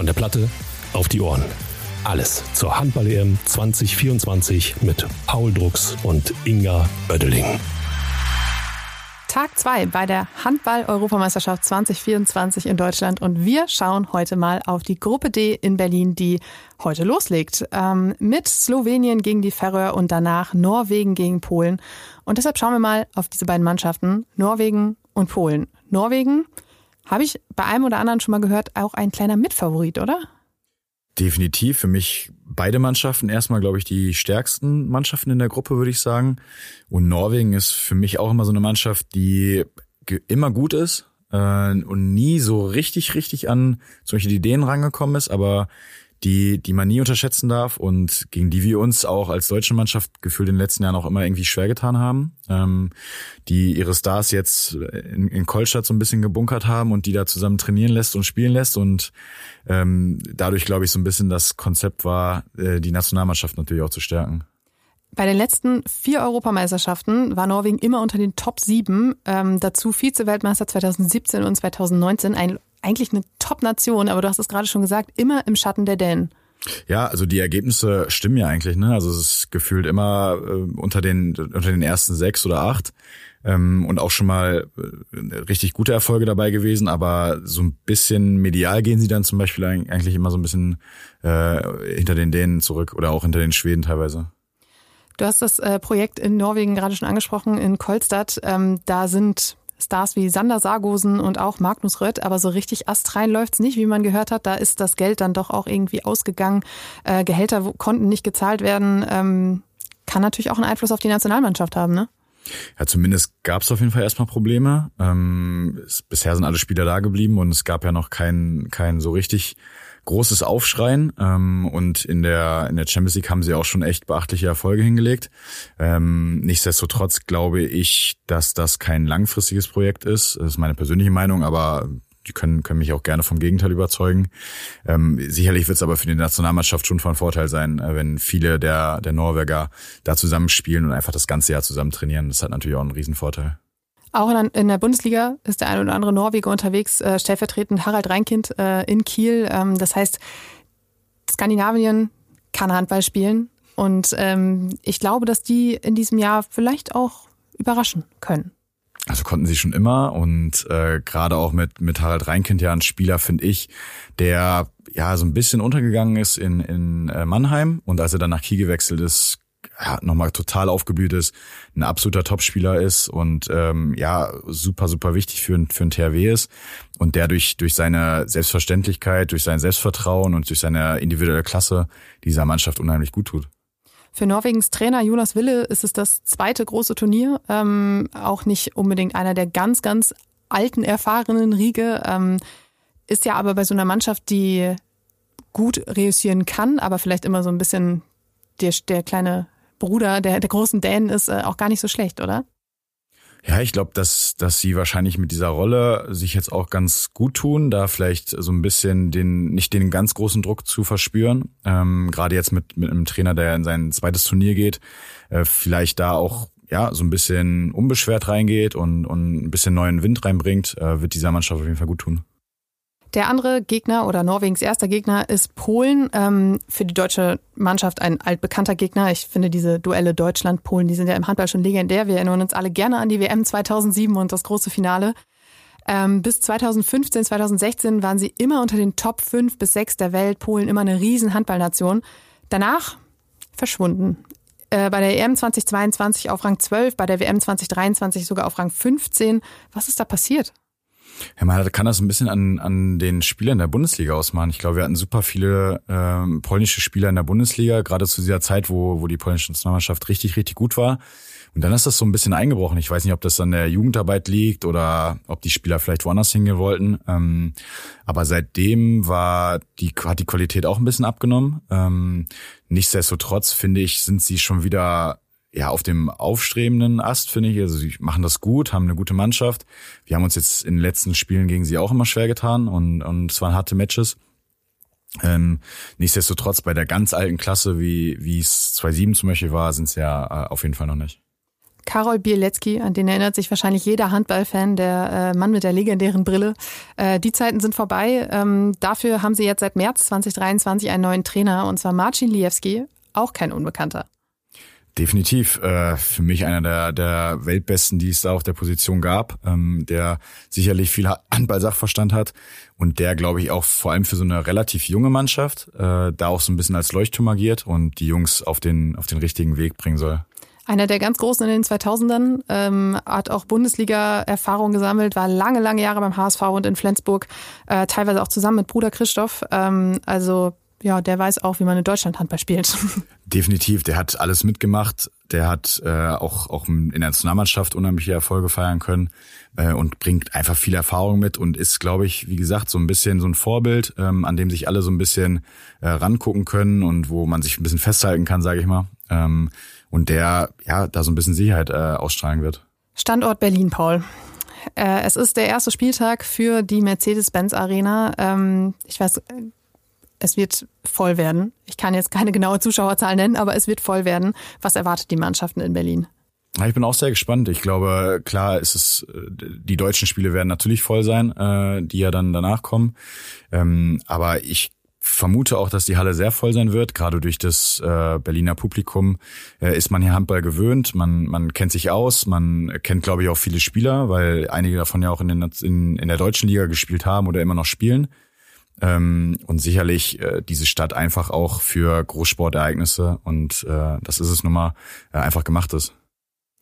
Von der Platte auf die Ohren. Alles zur Handball-EM 2024 mit Paul Drucks und Inga Oeddeling. Tag 2 bei der Handball-Europameisterschaft 2024 in Deutschland und wir schauen heute mal auf die Gruppe D in Berlin, die heute loslegt. Ähm, mit Slowenien gegen die Färöer und danach Norwegen gegen Polen. Und deshalb schauen wir mal auf diese beiden Mannschaften, Norwegen und Polen. Norwegen, habe ich bei einem oder anderen schon mal gehört, auch ein kleiner Mitfavorit, oder? Definitiv. Für mich beide Mannschaften erstmal, glaube ich, die stärksten Mannschaften in der Gruppe, würde ich sagen. Und Norwegen ist für mich auch immer so eine Mannschaft, die immer gut ist äh, und nie so richtig, richtig an die Dänen rangekommen ist, aber die, die man nie unterschätzen darf und gegen die wir uns auch als deutsche Mannschaft gefühlt in den letzten Jahren auch immer irgendwie schwer getan haben, ähm, die ihre Stars jetzt in, in Kolstadt so ein bisschen gebunkert haben und die da zusammen trainieren lässt und spielen lässt und ähm, dadurch glaube ich so ein bisschen das Konzept war, äh, die Nationalmannschaft natürlich auch zu stärken. Bei den letzten vier Europameisterschaften war Norwegen immer unter den Top 7, ähm, dazu Vize-Weltmeister 2017 und 2019, ein eigentlich eine Top-Nation, aber du hast es gerade schon gesagt, immer im Schatten der Dänen. Ja, also die Ergebnisse stimmen ja eigentlich, ne? Also es ist gefühlt immer äh, unter den unter den ersten sechs oder acht ähm, und auch schon mal äh, richtig gute Erfolge dabei gewesen, aber so ein bisschen medial gehen sie dann zum Beispiel eigentlich immer so ein bisschen äh, hinter den Dänen zurück oder auch hinter den Schweden teilweise. Du hast das äh, Projekt in Norwegen gerade schon angesprochen, in Kolstadt. Ähm, da sind Stars wie Sander Sargosen und auch Magnus Rött, aber so richtig astrein läuft's nicht, wie man gehört hat. Da ist das Geld dann doch auch irgendwie ausgegangen. Äh, Gehälter konnten nicht gezahlt werden. Ähm, kann natürlich auch einen Einfluss auf die Nationalmannschaft haben, ne? Ja, zumindest gab es auf jeden Fall erstmal Probleme. Ähm, es, bisher sind alle Spieler da geblieben und es gab ja noch kein, kein so richtig großes Aufschreien ähm, und in der in der Champions League haben sie auch schon echt beachtliche Erfolge hingelegt. Ähm, nichtsdestotrotz glaube ich, dass das kein langfristiges Projekt ist. Das ist meine persönliche Meinung, aber die können, können mich auch gerne vom Gegenteil überzeugen. Ähm, sicherlich wird es aber für die Nationalmannschaft schon von Vorteil sein, äh, wenn viele der, der Norweger da zusammenspielen und einfach das ganze Jahr zusammen trainieren. Das hat natürlich auch einen Riesenvorteil. Auch in, der Bundesliga ist der ein oder andere Norweger unterwegs, äh, stellvertretend Harald Reinkind äh, in Kiel. Ähm, das heißt, Skandinavien kann Handball spielen und ähm, ich glaube, dass die in diesem Jahr vielleicht auch überraschen können. Also konnten sie schon immer und äh, gerade auch mit mit Harald Reinkind ja ein Spieler finde ich, der ja so ein bisschen untergegangen ist in in äh, Mannheim und als er dann nach Kiel gewechselt ist, ja, nochmal total aufgeblüht ist, ein absoluter Topspieler ist und ähm, ja, super, super wichtig für, für ein THW ist und der durch, durch seine Selbstverständlichkeit, durch sein Selbstvertrauen und durch seine individuelle Klasse dieser Mannschaft unheimlich gut tut. Für Norwegens Trainer Jonas Wille ist es das zweite große Turnier, ähm, auch nicht unbedingt einer der ganz, ganz alten, erfahrenen Riege, ähm, ist ja aber bei so einer Mannschaft, die gut reüssieren kann, aber vielleicht immer so ein bisschen der, der kleine Bruder der, der großen Dänen ist, äh, auch gar nicht so schlecht, oder? Ja, ich glaube, dass, dass sie wahrscheinlich mit dieser Rolle sich jetzt auch ganz gut tun, da vielleicht so ein bisschen den, nicht den ganz großen Druck zu verspüren. Ähm, Gerade jetzt mit, mit einem Trainer, der in sein zweites Turnier geht, äh, vielleicht da auch ja so ein bisschen unbeschwert reingeht und, und ein bisschen neuen Wind reinbringt, äh, wird dieser Mannschaft auf jeden Fall gut tun. Der andere Gegner oder Norwegens erster Gegner ist Polen. Ähm, für die deutsche Mannschaft ein altbekannter Gegner. Ich finde diese Duelle Deutschland-Polen, die sind ja im Handball schon legendär. Wir erinnern uns alle gerne an die WM 2007 und das große Finale. Ähm, bis 2015, 2016 waren sie immer unter den Top 5 bis 6 der Welt. Polen immer eine riesen Handballnation. Danach verschwunden. Äh, bei der EM 2022 auf Rang 12, bei der WM 2023 sogar auf Rang 15. Was ist da passiert? Ja, man kann das ein bisschen an, an den Spielern der Bundesliga ausmachen. Ich glaube, wir hatten super viele ähm, polnische Spieler in der Bundesliga, gerade zu dieser Zeit, wo, wo die polnische Nationalmannschaft richtig, richtig gut war. Und dann ist das so ein bisschen eingebrochen. Ich weiß nicht, ob das an der Jugendarbeit liegt oder ob die Spieler vielleicht woanders hingehen wollten. Ähm, aber seitdem war die, hat die Qualität auch ein bisschen abgenommen. Ähm, nichtsdestotrotz finde ich, sind sie schon wieder ja auf dem aufstrebenden Ast, finde ich. Also sie machen das gut, haben eine gute Mannschaft. Wir haben uns jetzt in den letzten Spielen gegen sie auch immer schwer getan und, und es waren harte Matches. Ähm, nichtsdestotrotz bei der ganz alten Klasse, wie wie es 2-7 zum Beispiel war, sind es ja äh, auf jeden Fall noch nicht. Karol Bielecki, an den erinnert sich wahrscheinlich jeder Handballfan, der äh, Mann mit der legendären Brille. Äh, die Zeiten sind vorbei. Ähm, dafür haben sie jetzt seit März 2023 einen neuen Trainer, und zwar Marcin Liewski, auch kein Unbekannter. Definitiv. Äh, für mich einer der, der Weltbesten, die es da auf der Position gab, ähm, der sicherlich viel Handball-Sachverstand hat und der, glaube ich, auch vor allem für so eine relativ junge Mannschaft äh, da auch so ein bisschen als Leuchtturm agiert und die Jungs auf den, auf den richtigen Weg bringen soll. Einer der ganz Großen in den 2000ern, ähm, hat auch Bundesliga-Erfahrung gesammelt, war lange, lange Jahre beim HSV und in Flensburg, äh, teilweise auch zusammen mit Bruder Christoph. Ähm, also ja, der weiß auch, wie man in Deutschland Handball spielt. Definitiv, der hat alles mitgemacht. Der hat äh, auch, auch in der Nationalmannschaft unheimliche Erfolge feiern können äh, und bringt einfach viel Erfahrung mit und ist, glaube ich, wie gesagt, so ein bisschen so ein Vorbild, ähm, an dem sich alle so ein bisschen äh, rangucken können und wo man sich ein bisschen festhalten kann, sage ich mal. Ähm, und der ja da so ein bisschen Sicherheit äh, ausstrahlen wird. Standort Berlin, Paul. Äh, es ist der erste Spieltag für die Mercedes-Benz Arena. Ähm, ich weiß es wird voll werden. Ich kann jetzt keine genaue Zuschauerzahl nennen, aber es wird voll werden. Was erwartet die Mannschaften in Berlin? Ich bin auch sehr gespannt. Ich glaube, klar ist es, die deutschen Spiele werden natürlich voll sein, äh, die ja dann danach kommen. Ähm, aber ich vermute auch, dass die Halle sehr voll sein wird. Gerade durch das äh, Berliner Publikum äh, ist man hier Handball gewöhnt. Man, man kennt sich aus. Man kennt, glaube ich, auch viele Spieler, weil einige davon ja auch in, den, in, in der deutschen Liga gespielt haben oder immer noch spielen. Ähm, und sicherlich äh, diese Stadt einfach auch für Großsportereignisse und äh, das ist es nun mal äh, einfach gemacht ist.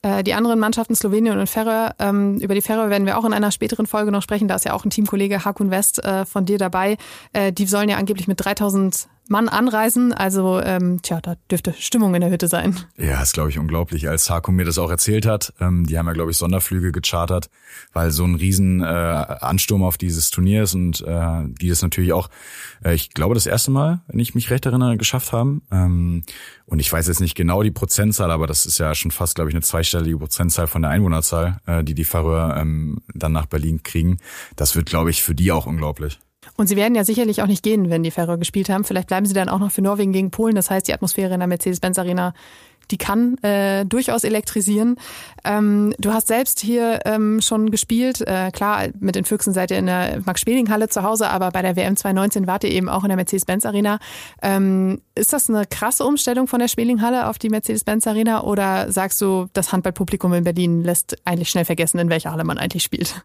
Äh, die anderen Mannschaften Slowenien und Färöer, ähm, über die Färöer werden wir auch in einer späteren Folge noch sprechen. Da ist ja auch ein Teamkollege Hakun West äh, von dir dabei. Äh, die sollen ja angeblich mit 3000 Mann anreisen. Also, ähm, tja, da dürfte Stimmung in der Hütte sein. Ja, ist, glaube ich, unglaublich. Als Hakun mir das auch erzählt hat, ähm, die haben ja, glaube ich, Sonderflüge gechartert, weil so ein riesen äh, Ansturm auf dieses Turnier ist und äh, die das natürlich auch, äh, ich glaube, das erste Mal, wenn ich mich recht erinnere, geschafft haben. Ähm, und ich weiß jetzt nicht genau die Prozentzahl, aber das ist ja schon fast, glaube ich, eine zweistellige Prozentzahl von der Einwohnerzahl, äh, die die Färöer ähm, dann nach Berlin kriegen. Das wird, glaube ich, für die auch unglaublich. Und sie werden ja sicherlich auch nicht gehen, wenn die Färöer gespielt haben. Vielleicht bleiben sie dann auch noch für Norwegen gegen Polen. Das heißt, die Atmosphäre in der Mercedes-Benz Arena, die kann äh, durchaus elektrisieren. Ähm, du hast selbst hier ähm, schon gespielt. Äh, klar, mit den Füchsen seid ihr in der Max-Schmeling-Halle zu Hause, aber bei der WM 2019 wart ihr eben auch in der Mercedes-Benz Arena. Ähm, ist das eine krasse Umstellung von der Schmeling-Halle auf die Mercedes-Benz Arena oder sagst du, das Handballpublikum in Berlin lässt eigentlich schnell vergessen, in welcher Halle man eigentlich spielt?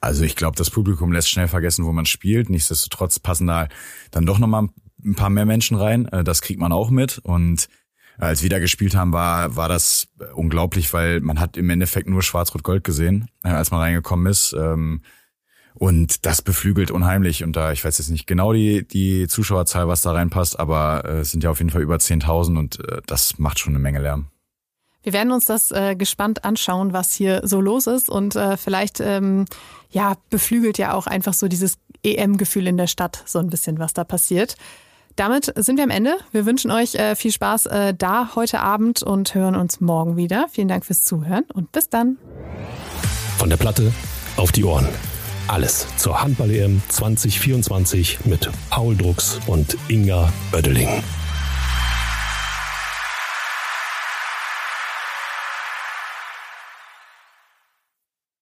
Also ich glaube, das Publikum lässt schnell vergessen, wo man spielt. Nichtsdestotrotz passen da dann doch nochmal ein paar mehr Menschen rein. Äh, das kriegt man auch mit. Und als wir da gespielt haben, war, war das unglaublich, weil man hat im Endeffekt nur Schwarz-Rot-Gold gesehen, äh, als man reingekommen ist. Ähm, und das beflügelt unheimlich. Und da, ich weiß jetzt nicht genau die, die Zuschauerzahl, was da reinpasst, aber äh, es sind ja auf jeden Fall über 10.000 und das macht schon eine Menge Lärm. Wir werden uns das äh, gespannt anschauen, was hier so los ist und äh, vielleicht ähm, ja beflügelt ja auch einfach so dieses EM-Gefühl in der Stadt so ein bisschen, was da passiert. Damit sind wir am Ende. Wir wünschen euch äh, viel Spaß äh, da heute Abend und hören uns morgen wieder. Vielen Dank fürs Zuhören und bis dann. Von der Platte auf die Ohren. Alles zur Handball-EM 2024 mit Paul Drucks und Inga Oeddeling.